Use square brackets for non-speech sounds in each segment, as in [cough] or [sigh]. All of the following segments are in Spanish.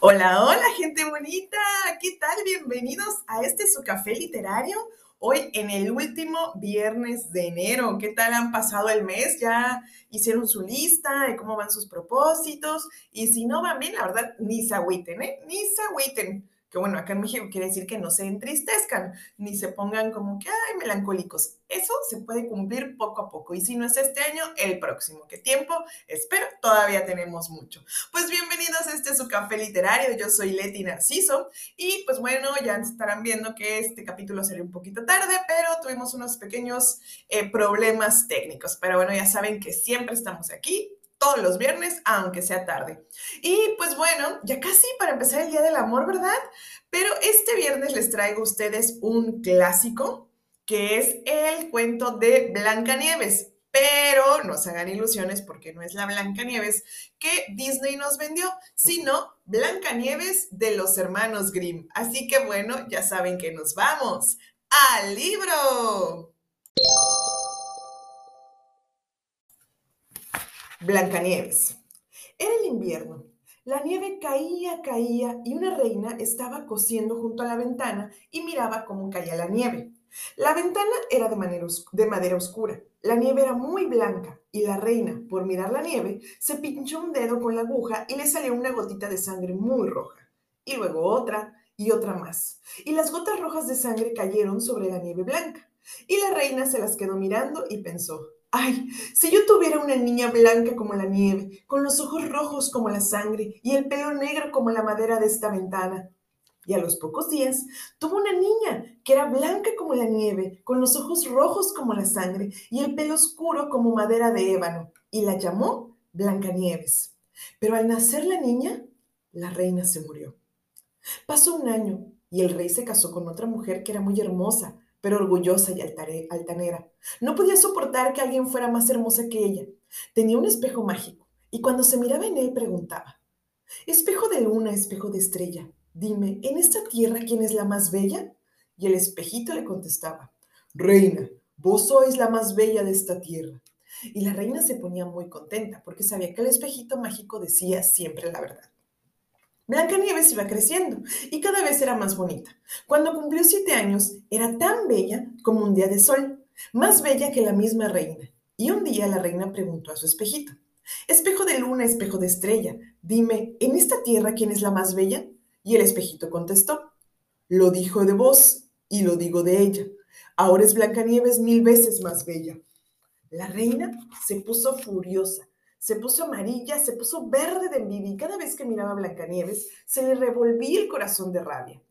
Hola, hola, gente bonita. ¿Qué tal? Bienvenidos a este su café literario. Hoy en el último viernes de enero. ¿Qué tal han pasado el mes? ¿Ya hicieron su lista de cómo van sus propósitos? Y si no van bien, la verdad, ni se agüiten, ¿eh? Ni se agüiten que bueno, acá en México quiere decir que no se entristezcan, ni se pongan como que, ay, melancólicos. Eso se puede cumplir poco a poco. Y si no es este año, el próximo. ¿Qué tiempo? Espero, todavía tenemos mucho. Pues bienvenidos a este su café literario. Yo soy Leti Narciso. Y pues bueno, ya estarán viendo que este capítulo sería un poquito tarde, pero tuvimos unos pequeños eh, problemas técnicos. Pero bueno, ya saben que siempre estamos aquí todos los viernes, aunque sea tarde. Y pues bueno, ya casi para empezar el Día del Amor, ¿verdad? Pero este viernes les traigo a ustedes un clásico, que es el cuento de Blancanieves. Pero no se hagan ilusiones porque no es la Blancanieves que Disney nos vendió, sino Blancanieves de los hermanos Grimm. Así que bueno, ya saben que nos vamos al libro. Blancanieves. Era el invierno. La nieve caía, caía y una reina estaba cosiendo junto a la ventana y miraba cómo caía la nieve. La ventana era de, de madera oscura. La nieve era muy blanca y la reina, por mirar la nieve, se pinchó un dedo con la aguja y le salió una gotita de sangre muy roja. Y luego otra y otra más. Y las gotas rojas de sangre cayeron sobre la nieve blanca. Y la reina se las quedó mirando y pensó, Ay, si yo tuviera una niña blanca como la nieve, con los ojos rojos como la sangre y el pelo negro como la madera de esta ventana. Y a los pocos días tuvo una niña que era blanca como la nieve, con los ojos rojos como la sangre y el pelo oscuro como madera de ébano, y la llamó Blancanieves. Pero al nacer la niña, la reina se murió. Pasó un año y el rey se casó con otra mujer que era muy hermosa, pero orgullosa y altanera. No podía soportar que alguien fuera más hermosa que ella. Tenía un espejo mágico y cuando se miraba en él preguntaba, Espejo de luna, espejo de estrella, dime, ¿en esta tierra quién es la más bella? Y el espejito le contestaba, Reina, vos sois la más bella de esta tierra. Y la reina se ponía muy contenta porque sabía que el espejito mágico decía siempre la verdad. Blancanieves iba creciendo y cada vez era más bonita. Cuando cumplió siete años, era tan bella como un día de sol, más bella que la misma reina. Y un día la reina preguntó a su espejito, Espejo de luna, espejo de estrella, dime, ¿en esta tierra quién es la más bella? Y el espejito contestó, Lo dijo de vos y lo digo de ella. Ahora es Blancanieves mil veces más bella. La reina se puso furiosa se puso amarilla, se puso verde de envidia y cada vez que miraba a Blancanieves se le revolvía el corazón de rabia.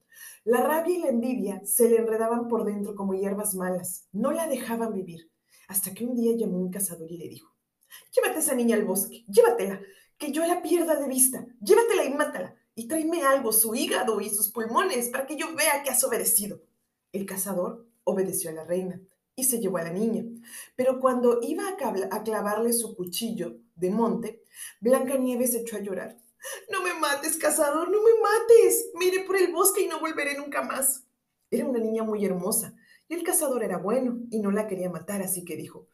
La rabia y la envidia se le enredaban por dentro como hierbas malas, no la dejaban vivir, hasta que un día llamó un cazador y le dijo, llévate a esa niña al bosque, llévatela, que yo la pierda de vista, llévatela y mátala, y tráeme algo, su hígado y sus pulmones, para que yo vea que has obedecido. El cazador obedeció a la reina y se llevó a la niña, pero cuando iba a clavarle su cuchillo, de monte, Blancanieves echó a llorar. No me mates, cazador, no me mates. Mire por el bosque y no volveré nunca más. Era una niña muy hermosa y el cazador era bueno y no la quería matar, así que dijo,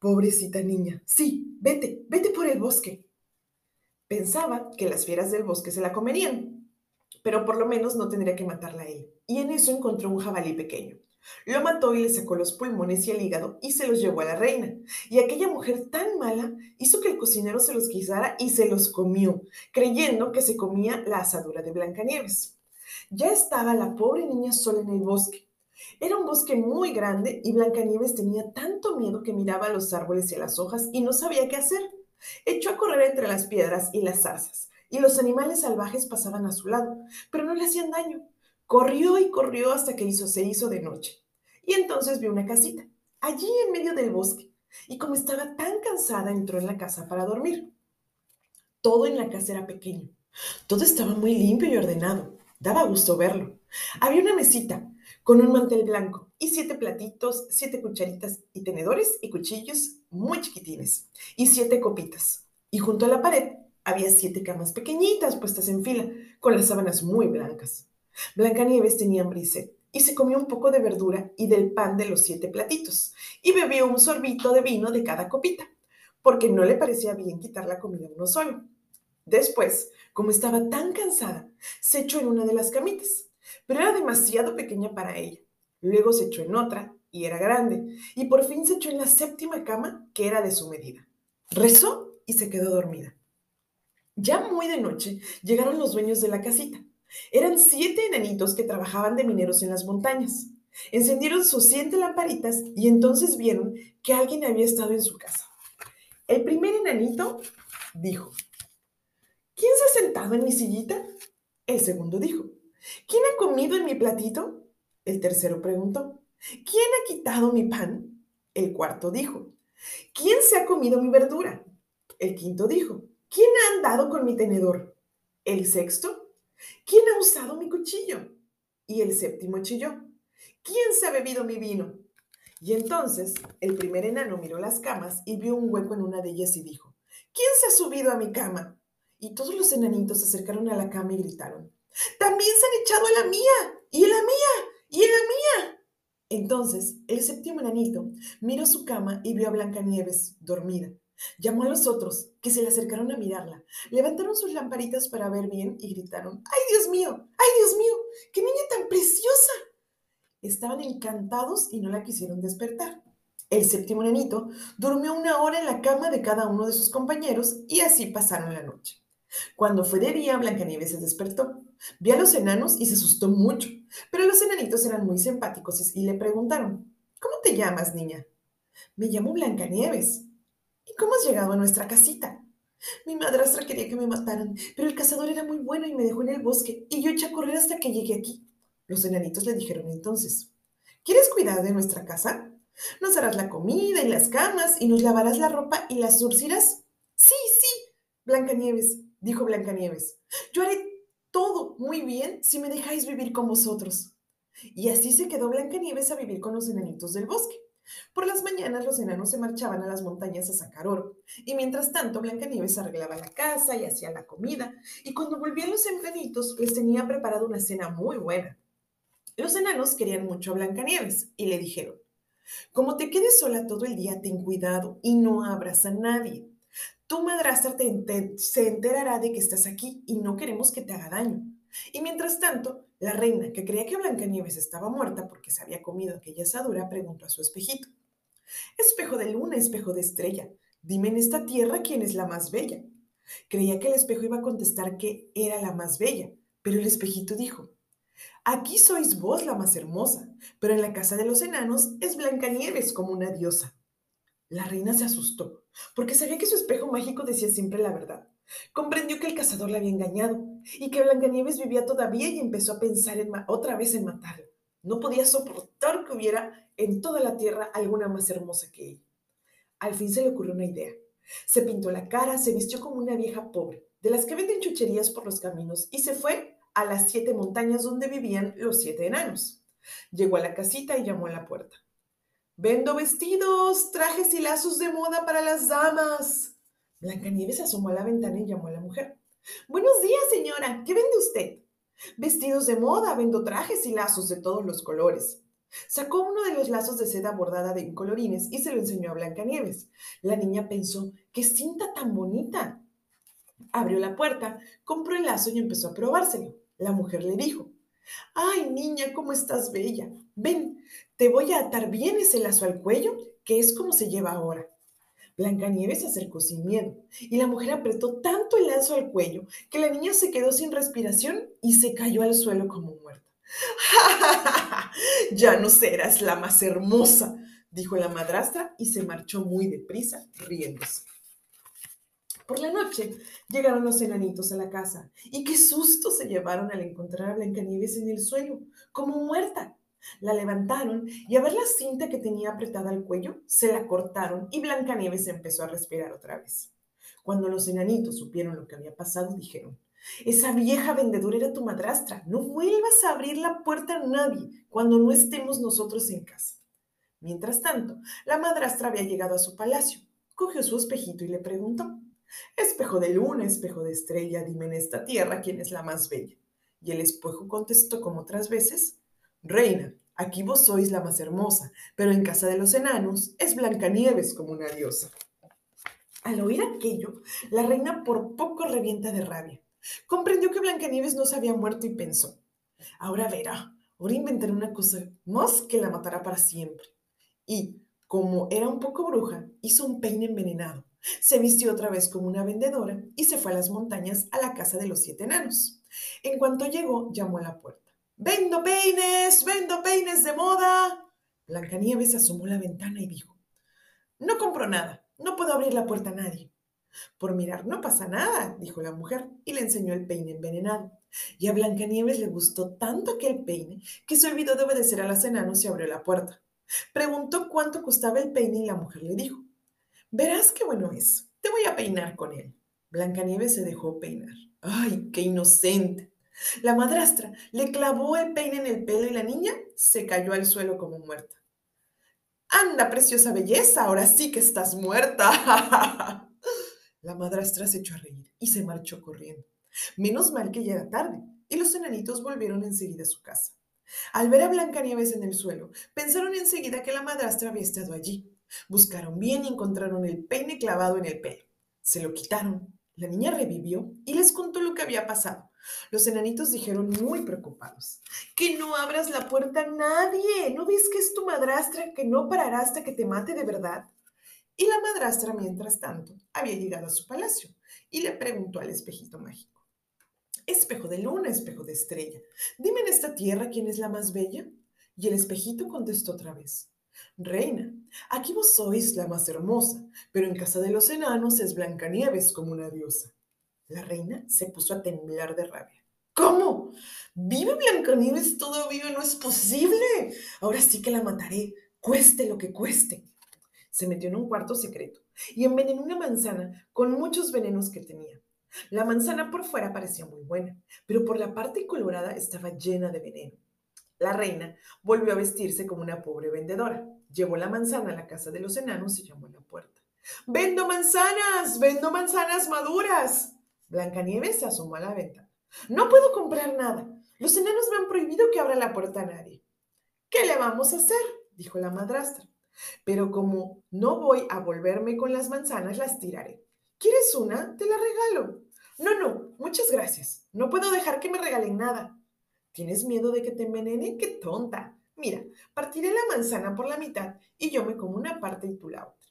pobrecita niña, sí, vete, vete por el bosque. Pensaba que las fieras del bosque se la comerían, pero por lo menos no tendría que matarla a él. Y en eso encontró un jabalí pequeño. Lo mató y le sacó los pulmones y el hígado y se los llevó a la reina. Y aquella mujer tan mala hizo que el cocinero se los guisara y se los comió, creyendo que se comía la asadura de Blancanieves. Ya estaba la pobre niña sola en el bosque. Era un bosque muy grande y Blancanieves tenía tanto miedo que miraba a los árboles y a las hojas y no sabía qué hacer. Echó a correr entre las piedras y las zarzas, y los animales salvajes pasaban a su lado, pero no le hacían daño. Corrió y corrió hasta que se hizo de noche. Y entonces vio una casita, allí en medio del bosque. Y como estaba tan cansada, entró en la casa para dormir. Todo en la casa era pequeño. Todo estaba muy limpio y ordenado. Daba gusto verlo. Había una mesita con un mantel blanco y siete platitos, siete cucharitas y tenedores y cuchillos muy chiquitines y siete copitas. Y junto a la pared había siete camas pequeñitas puestas en fila con las sábanas muy blancas. Blancanieves tenía hambre y se comió un poco de verdura y del pan de los siete platitos y bebió un sorbito de vino de cada copita, porque no le parecía bien quitar la comida uno solo. Después, como estaba tan cansada, se echó en una de las camitas, pero era demasiado pequeña para ella. Luego se echó en otra y era grande, y por fin se echó en la séptima cama que era de su medida. Rezó y se quedó dormida. Ya muy de noche llegaron los dueños de la casita. Eran siete enanitos que trabajaban de mineros en las montañas. Encendieron sus siete lamparitas y entonces vieron que alguien había estado en su casa. El primer enanito dijo, ¿Quién se ha sentado en mi sillita? El segundo dijo, ¿quién ha comido en mi platito? El tercero preguntó, ¿quién ha quitado mi pan? El cuarto dijo, ¿quién se ha comido mi verdura? El quinto dijo, ¿quién ha andado con mi tenedor? El sexto, ¿quién ha usado mi cuchillo? Y el séptimo chilló, ¿quién se ha bebido mi vino? Y entonces el primer enano miró las camas y vio un hueco en una de ellas y dijo, ¿quién se ha subido a mi cama? Y todos los enanitos se acercaron a la cama y gritaron, también se han echado a la mía, y a la mía, y a la mía. Entonces, el séptimo enanito miró su cama y vio a Blancanieves dormida. Llamó a los otros, que se le acercaron a mirarla. Levantaron sus lamparitas para ver bien y gritaron, ¡ay, Dios mío! ¡ay, Dios mío! ¡Qué niña tan preciosa! Estaban encantados y no la quisieron despertar. El séptimo enanito durmió una hora en la cama de cada uno de sus compañeros y así pasaron la noche. Cuando fue de día, Blancanieves se despertó. Vio a los enanos y se asustó mucho, pero los enanitos eran muy simpáticos y le preguntaron, ¿Cómo te llamas, niña? Me llamo Blancanieves. ¿Y cómo has llegado a nuestra casita? Mi madrastra quería que me mataran, pero el cazador era muy bueno y me dejó en el bosque, y yo eché a correr hasta que llegué aquí. Los enanitos le dijeron entonces, ¿quieres cuidar de nuestra casa? Nos darás la comida y las camas, y nos lavarás la ropa y las surcirás. Sí, sí, Blancanieves, dijo Blancanieves. Yo haré todo muy bien si me dejáis vivir con vosotros. Y así se quedó Blancanieves a vivir con los enanitos del bosque. Por las mañanas los enanos se marchaban a las montañas a sacar oro, y mientras tanto Blancanieves arreglaba la casa y hacía la comida, y cuando volvían los enanitos les tenía preparado una cena muy buena. Los enanos querían mucho a Blancanieves y le dijeron, como te quedes sola todo el día, ten cuidado y no abras a nadie. Tu madrastra se enterará de que estás aquí y no queremos que te haga daño. Y mientras tanto, la reina, que creía que Blancanieves estaba muerta porque se había comido aquella asadura, preguntó a su espejito. Espejo de luna, espejo de estrella, dime en esta tierra quién es la más bella. Creía que el espejo iba a contestar que era la más bella, pero el espejito dijo, aquí sois vos la más hermosa, pero en la casa de los enanos es Blancanieves como una diosa. La reina se asustó, porque sabía que su espejo mágico decía siempre la verdad. Comprendió que el cazador la había engañado y que Blancanieves vivía todavía y empezó a pensar en otra vez en matarlo. No podía soportar que hubiera en toda la tierra alguna más hermosa que ella. Al fin se le ocurrió una idea. Se pintó la cara, se vistió como una vieja pobre, de las que venden chucherías por los caminos, y se fue a las siete montañas donde vivían los siete enanos. Llegó a la casita y llamó a la puerta. Vendo vestidos, trajes y lazos de moda para las damas. Blancanieves asomó a la ventana y llamó a la mujer. Buenos días, señora. ¿Qué vende usted? Vestidos de moda, vendo trajes y lazos de todos los colores. Sacó uno de los lazos de seda bordada de colorines y se lo enseñó a Blancanieves. La niña pensó, ¡qué cinta tan bonita! Abrió la puerta, compró el lazo y empezó a probárselo. La mujer le dijo, ¡Ay, niña, cómo estás bella! Ven, te voy a atar bien ese lazo al cuello, que es como se lleva ahora. Blancanieves se acercó sin miedo y la mujer apretó tanto el lazo al cuello que la niña se quedó sin respiración y se cayó al suelo como muerta. ¡Ja, [laughs] Ya no serás la más hermosa, dijo la madrastra y se marchó muy deprisa, riéndose. Por la noche llegaron los enanitos a la casa y qué susto se llevaron al encontrar a Blancanieves en el suelo, como muerta. La levantaron y a ver la cinta que tenía apretada al cuello, se la cortaron y Blancanieves empezó a respirar otra vez. Cuando los enanitos supieron lo que había pasado, dijeron, esa vieja vendedora era tu madrastra, no vuelvas a abrir la puerta a nadie cuando no estemos nosotros en casa. Mientras tanto, la madrastra había llegado a su palacio, cogió su espejito y le preguntó, Espejo de luna, espejo de estrella, dime en esta tierra quién es la más bella. Y el espejo contestó como otras veces, Reina, aquí vos sois la más hermosa, pero en casa de los enanos es Blancanieves como una diosa. Al oír aquello, la reina por poco revienta de rabia. Comprendió que Blancanieves no se había muerto y pensó, ahora verá, ahora inventaré una cosa más que la matará para siempre. Y, como era un poco bruja, hizo un peine envenenado. Se vistió otra vez como una vendedora y se fue a las montañas a la casa de los siete enanos. En cuanto llegó, llamó a la puerta. ¡Vendo peines! ¡Vendo peines de moda! Blancanieves asomó la ventana y dijo, No compro nada, no puedo abrir la puerta a nadie. Por mirar no pasa nada, dijo la mujer, y le enseñó el peine envenenado. Y a Blancanieves le gustó tanto aquel peine que se olvidó de obedecer a las enanos y abrió la puerta. Preguntó cuánto costaba el peine y la mujer le dijo, verás qué bueno es, te voy a peinar con él. Blancanieves se dejó peinar. ¡Ay, qué inocente! La madrastra le clavó el peine en el pelo y la niña se cayó al suelo como muerta. Anda, preciosa belleza, ahora sí que estás muerta. [laughs] la madrastra se echó a reír y se marchó corriendo. Menos mal que ya era tarde y los enanitos volvieron enseguida a su casa. Al ver a Blancanieves en el suelo, pensaron enseguida que la madrastra había estado allí. Buscaron bien y encontraron el peine clavado en el pelo. Se lo quitaron. La niña revivió y les contó lo que había pasado. Los enanitos dijeron muy preocupados, que no abras la puerta a nadie. ¿No ves que es tu madrastra que no parará hasta que te mate de verdad? Y la madrastra, mientras tanto, había llegado a su palacio y le preguntó al espejito mágico. Espejo de luna, espejo de estrella, dime en esta tierra quién es la más bella. Y el espejito contestó otra vez. Reina, aquí vos sois la más hermosa, pero en casa de los enanos es Blancanieves como una diosa. La reina se puso a temblar de rabia. ¿Cómo? ¿Vive Blancanieves todavía? No es posible. Ahora sí que la mataré, cueste lo que cueste. Se metió en un cuarto secreto y envenenó una manzana con muchos venenos que tenía. La manzana por fuera parecía muy buena, pero por la parte colorada estaba llena de veneno. La reina volvió a vestirse como una pobre vendedora. Llevó la manzana a la casa de los enanos y llamó a la puerta. ¡Vendo manzanas! ¡Vendo manzanas maduras! Blancanieves se asomó a la ventana. No puedo comprar nada. Los enanos me han prohibido que abra la puerta a nadie. ¿Qué le vamos a hacer? dijo la madrastra. Pero como no voy a volverme con las manzanas, las tiraré. ¿Quieres una? Te la regalo. No, no, muchas gracias. No puedo dejar que me regalen nada. ¿Tienes miedo de que te envenene? ¡Qué tonta! Mira, partiré la manzana por la mitad y yo me como una parte y tú la otra.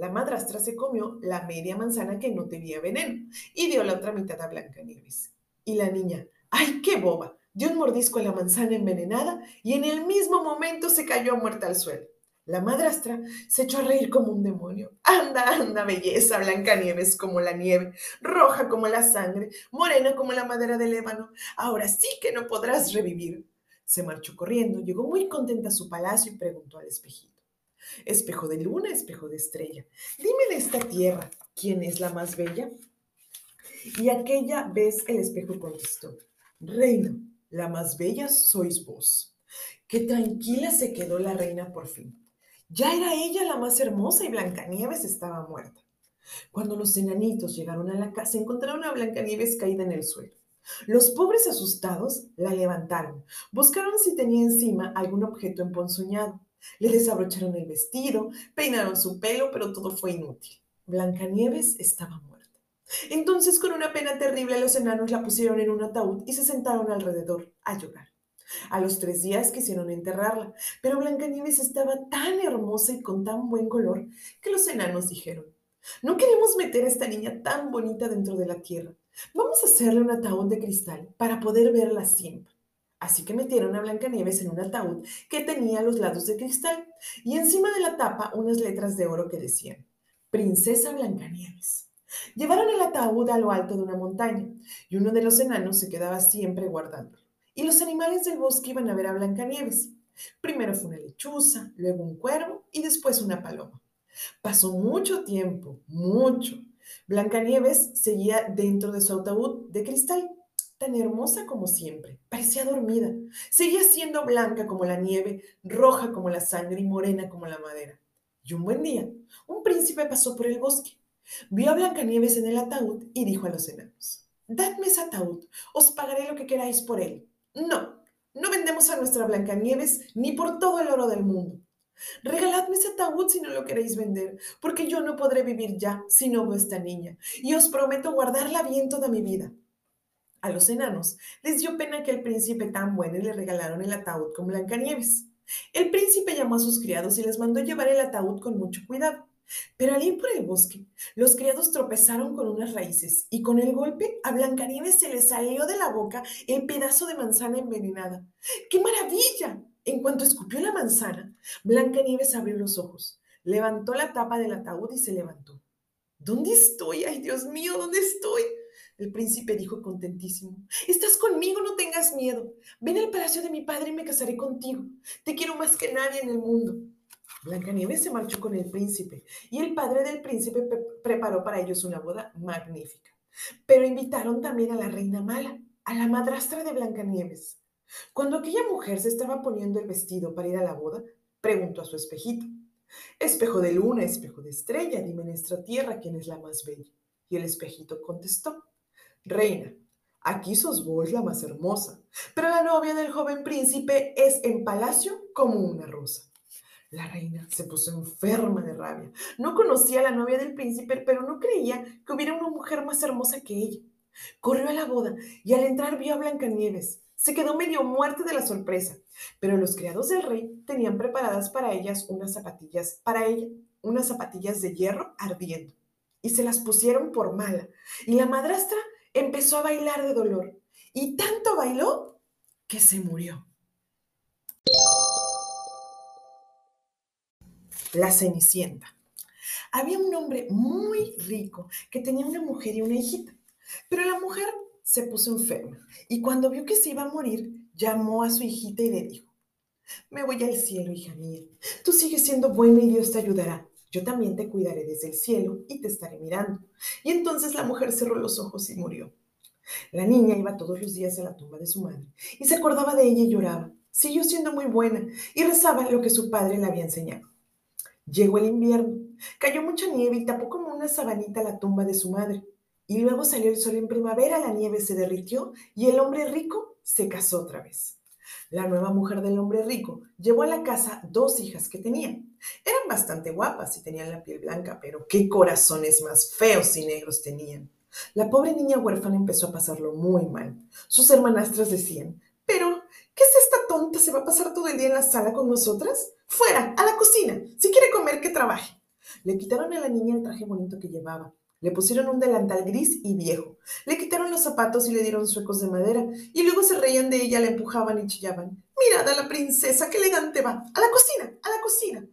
La madrastra se comió la media manzana que no tenía veneno y dio la otra mitad a Blancanieves. Y la niña, ¡ay, qué boba! Dio un mordisco a la manzana envenenada y en el mismo momento se cayó muerta al suelo. La madrastra se echó a reír como un demonio. Anda, anda, belleza, Blancanieves como la nieve, roja como la sangre, morena como la madera del ébano. Ahora sí que no podrás revivir. Se marchó corriendo, llegó muy contenta a su palacio y preguntó al espejito. Espejo de luna, espejo de estrella, dime de esta tierra, ¿quién es la más bella? Y aquella vez el espejo contestó, Reina, la más bella sois vos. Qué tranquila se quedó la reina por fin. Ya era ella la más hermosa y Blancanieves estaba muerta. Cuando los enanitos llegaron a la casa, encontraron a Blancanieves caída en el suelo. Los pobres asustados la levantaron, buscaron si tenía encima algún objeto emponzoñado le desabrocharon el vestido, peinaron su pelo, pero todo fue inútil. Blancanieves estaba muerta. Entonces, con una pena terrible, los enanos la pusieron en un ataúd y se sentaron alrededor a llorar. A los tres días quisieron enterrarla, pero Blancanieves estaba tan hermosa y con tan buen color que los enanos dijeron, no queremos meter a esta niña tan bonita dentro de la tierra. Vamos a hacerle un ataúd de cristal para poder verla siempre. Así que metieron a Blancanieves en un ataúd que tenía los lados de cristal y encima de la tapa unas letras de oro que decían, Princesa Blancanieves. Llevaron el ataúd a lo alto de una montaña y uno de los enanos se quedaba siempre guardando. Y los animales del bosque iban a ver a Blancanieves. Primero fue una lechuza, luego un cuervo y después una paloma. Pasó mucho tiempo, mucho. Blancanieves seguía dentro de su ataúd de cristal tan hermosa como siempre. Parecía dormida. Seguía siendo blanca como la nieve, roja como la sangre y morena como la madera. Y un buen día, un príncipe pasó por el bosque. Vio a Blancanieves en el ataúd y dijo a los enanos, Dadme ese ataúd, os pagaré lo que queráis por él. No, No vendemos a nuestra Blancanieves ni por todo el oro del mundo. Regaladme ese ataúd si no lo queréis vender, porque yo no podré vivir ya si no veo esta niña, y os prometo guardarla bien toda mi vida. A los enanos les dio pena que el príncipe tan bueno le regalaron el ataúd con Blancanieves. El príncipe llamó a sus criados y les mandó llevar el ataúd con mucho cuidado. Pero al ir por el bosque, los criados tropezaron con unas raíces y con el golpe a Blancanieves se le salió de la boca el pedazo de manzana envenenada. ¡Qué maravilla! En cuanto escupió la manzana, Blancanieves abrió los ojos, levantó la tapa del ataúd y se levantó. ¿Dónde estoy? ¡Ay, Dios mío! ¿Dónde estoy? El príncipe dijo contentísimo, Estás conmigo, no tengas miedo. Ven al palacio de mi padre y me casaré contigo. Te quiero más que nadie en el mundo. Blancanieves se marchó con el príncipe y el padre del príncipe preparó para ellos una boda magnífica. Pero invitaron también a la reina mala, a la madrastra de Blancanieves. Cuando aquella mujer se estaba poniendo el vestido para ir a la boda, preguntó a su espejito, Espejo de luna, espejo de estrella, dime en nuestra tierra quién es la más bella. Y el espejito contestó, Reina, aquí sos vos la más hermosa, pero la novia del joven príncipe es en palacio como una rosa. La reina se puso enferma de rabia. No conocía a la novia del príncipe, pero no creía que hubiera una mujer más hermosa que ella. Corrió a la boda y al entrar vio a Blancanieves. Se quedó medio muerta de la sorpresa, pero los criados del rey tenían preparadas para ellas unas zapatillas, para ella, unas zapatillas de hierro ardiendo. Y se las pusieron por mala. Y la madrastra empezó a bailar de dolor y tanto bailó que se murió. La Cenicienta. Había un hombre muy rico que tenía una mujer y una hijita, pero la mujer se puso enferma y cuando vio que se iba a morir, llamó a su hijita y le dijo, me voy al cielo, hija mía, tú sigues siendo buena y Dios te ayudará. Yo también te cuidaré desde el cielo y te estaré mirando. Y entonces la mujer cerró los ojos y murió. La niña iba todos los días a la tumba de su madre y se acordaba de ella y lloraba. Siguió siendo muy buena y rezaba lo que su padre le había enseñado. Llegó el invierno, cayó mucha nieve y tapó como una sabanita la tumba de su madre. Y luego salió el sol en primavera, la nieve se derritió y el hombre rico se casó otra vez. La nueva mujer del hombre rico llevó a la casa dos hijas que tenía. Eran bastante guapas y tenían la piel blanca, pero qué corazones más feos y negros tenían. La pobre niña huérfana empezó a pasarlo muy mal. Sus hermanastras decían, pero, ¿qué es esta tonta? ¿Se va a pasar todo el día en la sala con nosotras? Fuera, a la cocina. Si quiere comer, que trabaje. Le quitaron a la niña el traje bonito que llevaba le pusieron un delantal gris y viejo. Le quitaron los zapatos y le dieron suecos de madera. Y luego se reían de ella, la empujaban y chillaban. Mirad a la princesa, qué elegante va. A la cocina, a la cocina.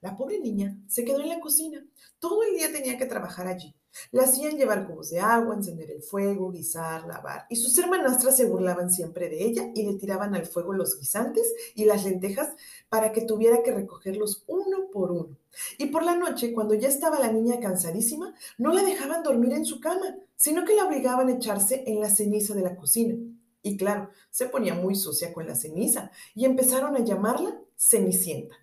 La pobre niña se quedó en la cocina. Todo el día tenía que trabajar allí. La hacían llevar cubos de agua, encender el fuego, guisar, lavar, y sus hermanastras se burlaban siempre de ella y le tiraban al fuego los guisantes y las lentejas para que tuviera que recogerlos uno por uno. Y por la noche, cuando ya estaba la niña cansadísima, no la dejaban dormir en su cama, sino que la obligaban a echarse en la ceniza de la cocina. Y claro, se ponía muy sucia con la ceniza y empezaron a llamarla Cenicienta.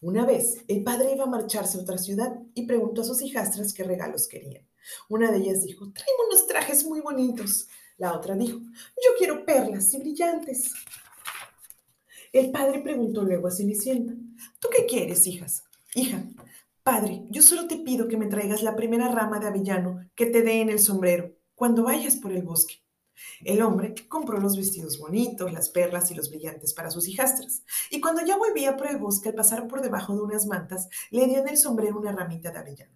Una vez, el padre iba a marcharse a otra ciudad y preguntó a sus hijastras qué regalos querían. Una de ellas dijo, traemos unos trajes muy bonitos. La otra dijo, yo quiero perlas y brillantes. El padre preguntó luego a Cenicienta, ¿tú qué quieres, hijas? Hija, padre, yo solo te pido que me traigas la primera rama de avellano que te dé en el sombrero cuando vayas por el bosque. El hombre compró los vestidos bonitos, las perlas y los brillantes para sus hijastras, y cuando ya volvía por el bosque al pasar por debajo de unas mantas, le dio en el sombrero una ramita de avellano.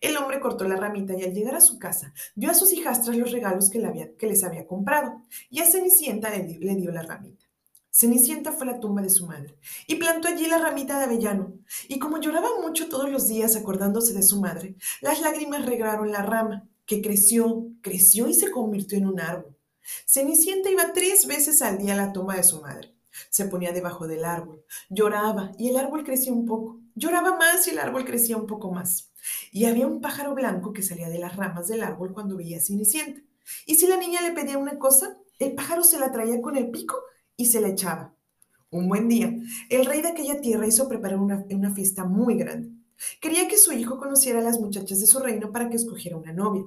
El hombre cortó la ramita y al llegar a su casa dio a sus hijastras los regalos que, les había comprado, y a Cenicienta le dio la ramita. Cenicienta fue a la tumba de su madre y plantó allí la ramita de avellano, y como lloraba mucho todos los días acordándose de su madre, las lágrimas regaron la rama, que creció, creció y se convirtió en un árbol. Cenicienta iba tres veces al día a la tumba de su madre. Se ponía debajo del árbol, lloraba y el árbol crecía un poco. Lloraba más y el árbol crecía un poco más. Y había un pájaro blanco que salía de las ramas del árbol cuando veía a Cenicienta. Y si la niña le pedía una cosa, el pájaro se la traía con el pico y se la echaba. Un buen día, el rey de aquella tierra hizo preparar una, una fiesta muy grande. Quería que su hijo conociera a las muchachas de su reino para que escogiera una novia.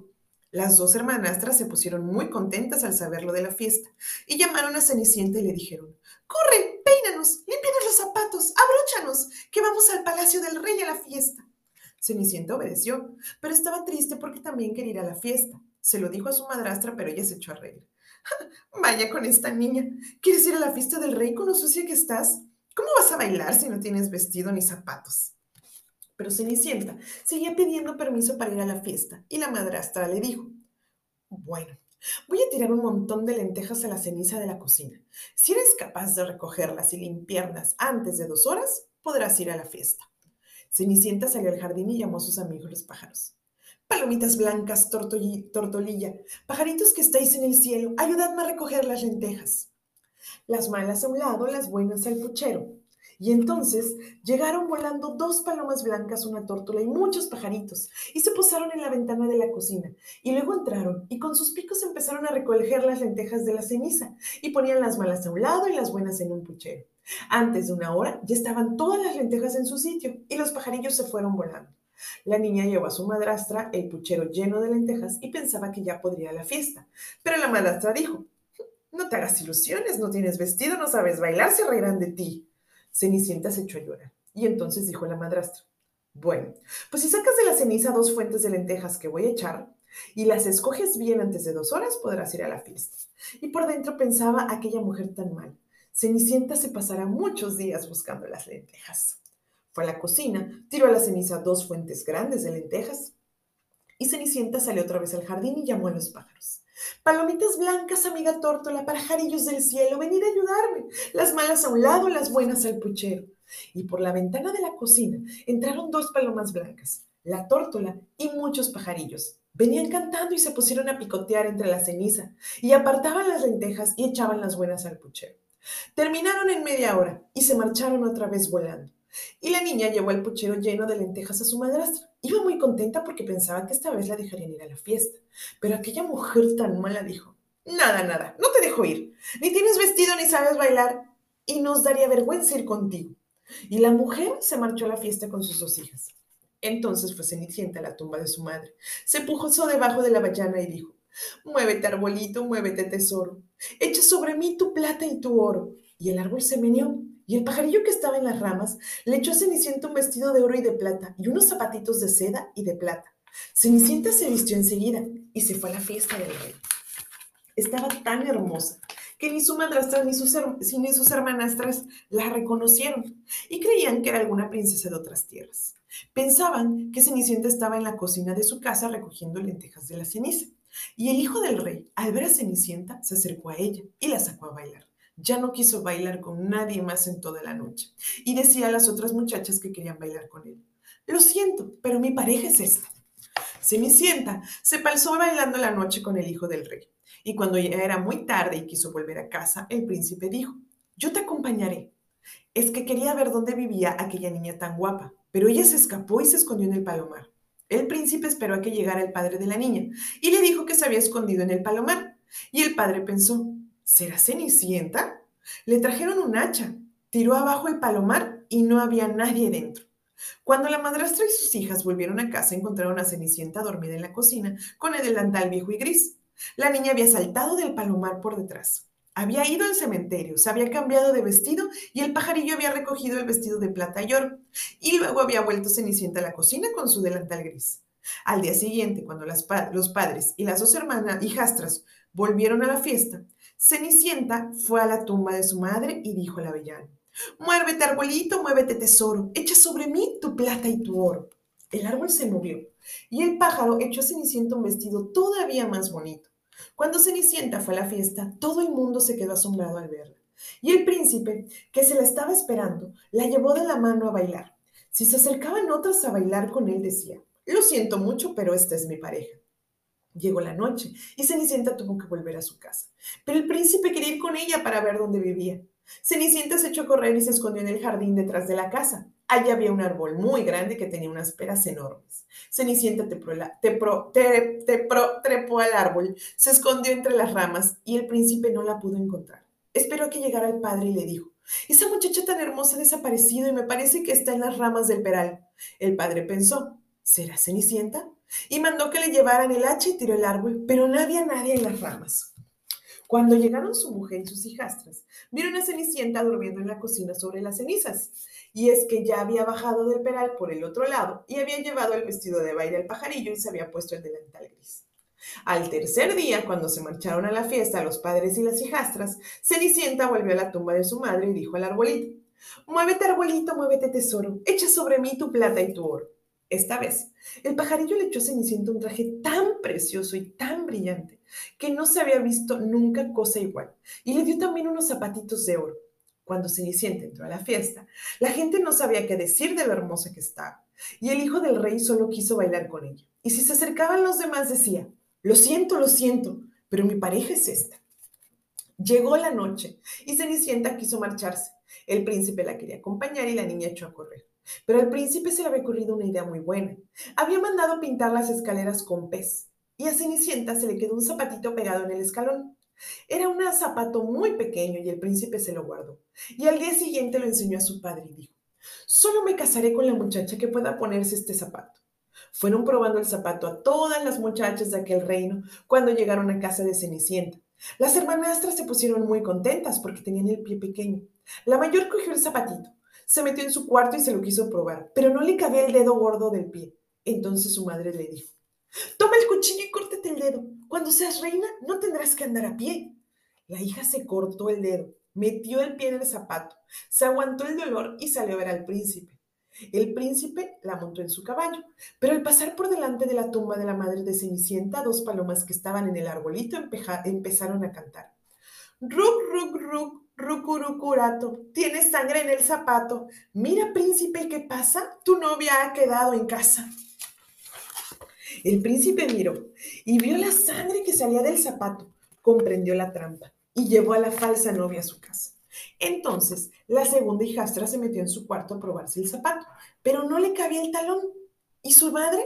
Las dos hermanastras se pusieron muy contentas al saber lo de la fiesta y llamaron a Cenicienta y le dijeron, ¡Corre, peínanos, límpianos los zapatos, abróchanos, que vamos al palacio del rey a la fiesta! Cenicienta obedeció, pero estaba triste porque también quería ir a la fiesta. Se lo dijo a su madrastra, pero ella se echó a reír. [laughs] Vaya con esta niña. ¿Quieres ir a la fiesta del rey con lo sucia que estás? ¿Cómo vas a bailar si no tienes vestido ni zapatos? Pero Cenicienta seguía pidiendo permiso para ir a la fiesta y la madrastra le dijo, bueno, voy a tirar un montón de lentejas a la ceniza de la cocina. Si eres capaz de recogerlas y limpiarlas antes de dos horas, podrás ir a la fiesta. Cenicienta salió al jardín y llamó a sus amigos los pájaros. Palomitas blancas, tortolilla, pajaritos que estáis en el cielo, ayudadme a recoger las lentejas. Las malas a un lado, las buenas al puchero. Y entonces llegaron volando dos palomas blancas, una tórtola y muchos pajaritos, y se posaron en la ventana de la cocina. Y luego entraron y con sus picos empezaron a recoger las lentejas de la ceniza, y ponían las malas a un lado y las buenas en un puchero. Antes de una hora ya estaban todas las lentejas en su sitio, y los pajarillos se fueron volando. La niña llevó a su madrastra el puchero lleno de lentejas y pensaba que ya podría la fiesta. Pero la madrastra dijo, no te hagas ilusiones, no tienes vestido, no sabes bailar, se reirán de ti. Cenicienta se echó a llorar. Y entonces dijo la madrastra, bueno, pues si sacas de la ceniza dos fuentes de lentejas que voy a echar y las escoges bien antes de dos horas, podrás ir a la fiesta. Y por dentro pensaba aquella mujer tan mal. Cenicienta se pasará muchos días buscando las lentejas. Fue a la cocina, tiró a la ceniza dos fuentes grandes de lentejas y Cenicienta salió otra vez al jardín y llamó a los pájaros. Palomitas blancas, amiga tórtola, pajarillos del cielo, venid a ayudarme. Las malas a un lado, las buenas al puchero. Y por la ventana de la cocina entraron dos palomas blancas, la tórtola y muchos pajarillos. Venían cantando y se pusieron a picotear entre la ceniza y apartaban las lentejas y echaban las buenas al puchero. Terminaron en media hora y se marcharon otra vez volando. Y la niña llevó el puchero lleno de lentejas a su madrastra. Iba muy contenta porque pensaba que esta vez la dejarían ir a la fiesta. Pero aquella mujer tan mala dijo, nada, nada, no te dejo ir. Ni tienes vestido ni sabes bailar. Y nos daría vergüenza ir contigo. Y la mujer se marchó a la fiesta con sus dos hijas. Entonces fue Cenicienta a la tumba de su madre. Se puso debajo de la vallana y dijo, Muévete, arbolito, muévete, tesoro. Echa sobre mí tu plata y tu oro. Y el árbol se meneó y el pajarillo que estaba en las ramas le echó a Cenicienta un vestido de oro y de plata y unos zapatitos de seda y de plata. Cenicienta se vistió enseguida y se fue a la fiesta del rey. Estaba tan hermosa que ni su madrastra ni sus, ni sus hermanastras la reconocieron y creían que era alguna princesa de otras tierras. Pensaban que Cenicienta estaba en la cocina de su casa recogiendo lentejas de la ceniza. Y el hijo del rey, al ver a Cenicienta, se acercó a ella y la sacó a bailar. Ya no quiso bailar con nadie más en toda la noche y decía a las otras muchachas que querían bailar con él. Lo siento, pero mi pareja es esta. Cenicienta se pasó bailando la noche con el hijo del rey. Y cuando ya era muy tarde y quiso volver a casa, el príncipe dijo, yo te acompañaré. Es que quería ver dónde vivía aquella niña tan guapa, pero ella se escapó y se escondió en el palomar. El príncipe esperó a que llegara el padre de la niña y le dijo que se había escondido en el palomar. Y el padre pensó, ¿Será Cenicienta? Le trajeron un hacha, tiró abajo el palomar y no había nadie dentro. Cuando la madrastra y sus hijas volvieron a casa, encontraron a Cenicienta dormida en la cocina con el delantal viejo y gris. La niña había saltado del palomar por detrás. Había ido al cementerio, se había cambiado de vestido y el pajarillo había recogido el vestido de plata y oro. Y luego había vuelto Cenicienta a la cocina con su delantal gris. Al día siguiente, cuando los padres y las dos hermanas hijastras volvieron a la fiesta, Cenicienta fue a la tumba de su madre y dijo al avellano, Muévete, arbolito, muévete, tesoro, echa sobre mí tu plata y tu oro. El árbol se movió y el pájaro echó a Cenicienta un vestido todavía más bonito. Cuando Cenicienta fue a la fiesta, todo el mundo se quedó asombrado al verla. Y el príncipe, que se la estaba esperando, la llevó de la mano a bailar. Si se acercaban otras a bailar con él, decía, lo siento mucho, pero esta es mi pareja. Llegó la noche y Cenicienta tuvo que volver a su casa. Pero el príncipe quería ir con ella para ver dónde vivía. Cenicienta se echó a correr y se escondió en el jardín detrás de la casa. Allí había un árbol muy grande que tenía unas peras enormes. Cenicienta te trepó al árbol, se escondió entre las ramas y el príncipe no la pudo encontrar. Esperó que llegara el padre y le dijo, esa muchacha tan hermosa ha desaparecido y me parece que está en las ramas del peral. El padre pensó, ¿será Cenicienta? Y mandó que le llevaran el hacha y tiró el árbol, pero no había nadie en las ramas. Cuando llegaron su mujer y sus hijastras, vieron a Cenicienta durmiendo en la cocina sobre las cenizas. Y es que ya había bajado del peral por el otro lado y había llevado el vestido de baile al pajarillo y se había puesto el delantal gris. Al tercer día, cuando se marcharon a la fiesta los padres y las hijastras, Cenicienta volvió a la tumba de su madre y dijo al arbolito, Muévete, arbolito, muévete, tesoro, echa sobre mí tu plata y tu oro. Esta vez, el pajarillo le echó a Cenicienta un traje tan precioso y tan brillante que no se había visto nunca cosa igual, y le dio también unos zapatitos de oro. Cuando Cenicienta entró a la fiesta, la gente no sabía qué decir de lo hermosa que estaba, y el hijo del rey solo quiso bailar con ella. Y si se acercaban los demás decía, lo siento, lo siento, pero mi pareja es esta. Llegó la noche y Cenicienta quiso marcharse. El príncipe la quería acompañar y la niña echó a correr. Pero al príncipe se le había ocurrido una idea muy buena. Había mandado pintar las escaleras con pez y a Cenicienta se le quedó un zapatito pegado en el escalón. Era un zapato muy pequeño y el príncipe se lo guardó. Y al día siguiente lo enseñó a su padre y dijo, solo me casaré con la muchacha que pueda ponerse este zapato. Fueron probando el zapato a todas las muchachas de aquel reino cuando llegaron a casa de Cenicienta. Las hermanastras se pusieron muy contentas porque tenían el pie pequeño. La mayor cogió el zapatito, se metió en su cuarto y se lo quiso probar, pero no le cabía el dedo gordo del pie. Entonces su madre le dijo, toma el cuchillo y córtate el dedo. Cuando seas reina no tendrás que andar a pie. La hija se cortó el dedo, metió el pie en el zapato, se aguantó el dolor y salió a ver al príncipe. El príncipe la montó en su caballo, pero al pasar por delante de la tumba de la madre de Cenicienta, dos palomas que estaban en el arbolito empezaron a cantar. Ruk, ruk, ruk, rucurucurato, tienes sangre en el zapato. Mira, príncipe, ¿qué pasa? Tu novia ha quedado en casa. El príncipe miró y vio la sangre que salía del zapato, comprendió la trampa y llevó a la falsa novia a su casa. Entonces, la segunda hijastra se metió en su cuarto a probarse el zapato, pero no le cabía el talón. Y su madre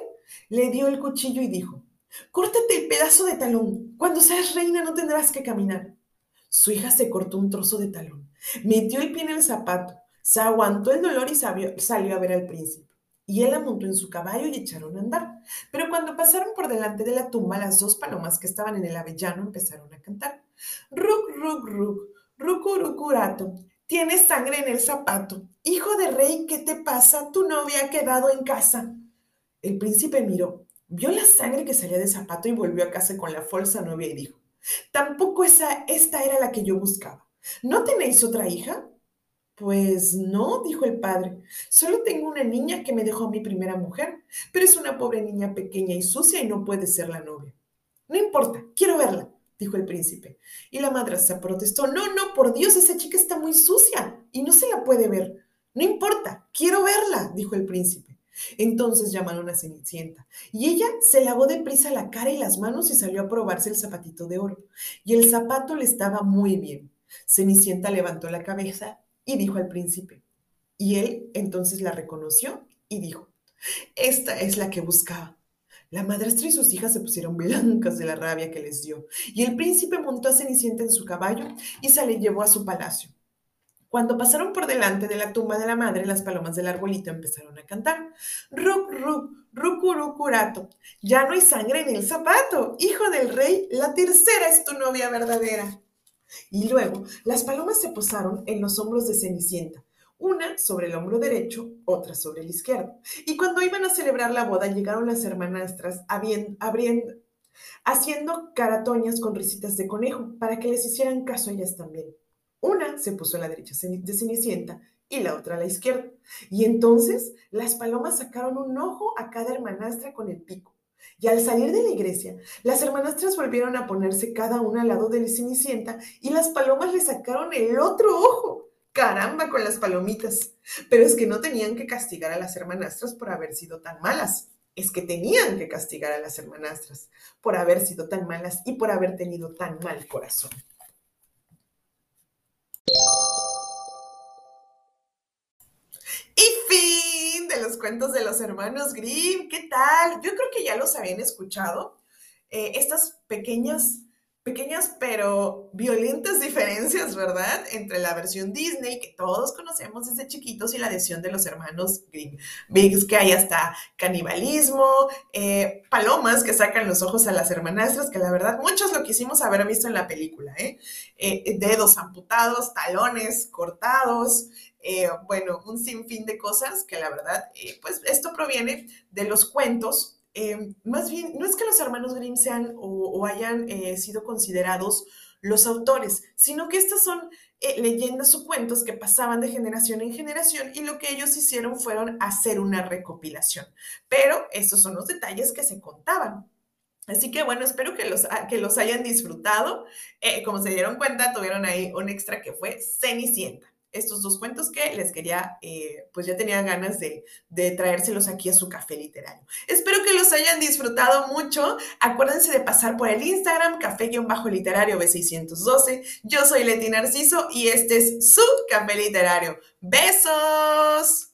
le dio el cuchillo y dijo, córtate el pedazo de talón. Cuando seas reina no tendrás que caminar. Su hija se cortó un trozo de talón, metió el pie en el zapato, se aguantó el dolor y salió a ver al príncipe. Y él la montó en su caballo y echaron a andar. Pero cuando pasaron por delante de la tumba, las dos palomas que estaban en el avellano empezaron a cantar. Ruk, ruk, ruk, rucurucurato. Tienes sangre en el zapato. Hijo de rey, ¿qué te pasa? Tu novia ha quedado en casa. El príncipe miró, vio la sangre que salía del zapato y volvió a casa con la falsa novia y dijo, Tampoco esa, esta era la que yo buscaba. ¿No tenéis otra hija? Pues no, dijo el padre. Solo tengo una niña que me dejó mi primera mujer, pero es una pobre niña pequeña y sucia y no puede ser la novia. No importa, quiero verla, dijo el príncipe. Y la madrastra protestó. No, no, por Dios, esa chica está muy sucia y no se la puede ver. No importa, quiero verla, dijo el príncipe. Entonces llamaron a Cenicienta, y ella se lavó deprisa la cara y las manos y salió a probarse el zapatito de oro. Y el zapato le estaba muy bien. Cenicienta levantó la cabeza y dijo al príncipe. Y él entonces la reconoció y dijo, esta es la que buscaba. La madrastra y sus hijas se pusieron blancas de la rabia que les dio, y el príncipe montó a Cenicienta en su caballo y se le llevó a su palacio. Cuando pasaron por delante de la tumba de la madre, las palomas del arbolito empezaron a cantar. Ruc, ruc, rucurucurato. Ya no hay sangre en el zapato. Hijo del rey, la tercera es tu novia verdadera. Y luego las palomas se posaron en los hombros de Cenicienta, una sobre el hombro derecho, otra sobre el izquierdo. Y cuando iban a celebrar la boda, llegaron las hermanastras abriendo, haciendo caratoñas con risitas de conejo para que les hicieran caso ellas también. Una se puso a la derecha de Cenicienta y la otra a la izquierda. Y entonces las palomas sacaron un ojo a cada hermanastra con el pico. Y al salir de la iglesia, las hermanastras volvieron a ponerse cada una al lado de la Cenicienta y las palomas le sacaron el otro ojo. Caramba con las palomitas. Pero es que no tenían que castigar a las hermanastras por haber sido tan malas. Es que tenían que castigar a las hermanastras por haber sido tan malas y por haber tenido tan mal corazón. Los cuentos de los hermanos Grimm. ¿Qué tal? Yo creo que ya los habían escuchado. Eh, estas pequeñas pequeñas pero violentas diferencias, ¿verdad? Entre la versión Disney que todos conocemos desde chiquitos y la versión de los hermanos Grimm. Ves que hay hasta canibalismo, eh, palomas que sacan los ojos a las hermanastras, que la verdad muchos lo quisimos haber visto en la película, ¿eh? eh dedos amputados, talones cortados, eh, bueno, un sinfín de cosas que la verdad, pues esto proviene de los cuentos eh, más bien, no es que los hermanos Grimm sean o, hayan eh, sido considerados los autores, sino que estas son eh, leyendas o cuentos que pasaban de generación en generación y lo que ellos hicieron fueron hacer una recopilación. Pero estos son los detalles que se contaban. Así que bueno, espero que los, que los hayan disfrutado. como se dieron cuenta, tuvieron ahí un extra que fue Cenicienta estos dos cuentos que les quería, eh, pues ya tenía ganas de, traérselos aquí a su café literario. Espero que los hayan disfrutado mucho. Acuérdense de pasar por el Instagram, café-literario B612. Yo soy Leti Narciso y este es su café literario. ¡Besos!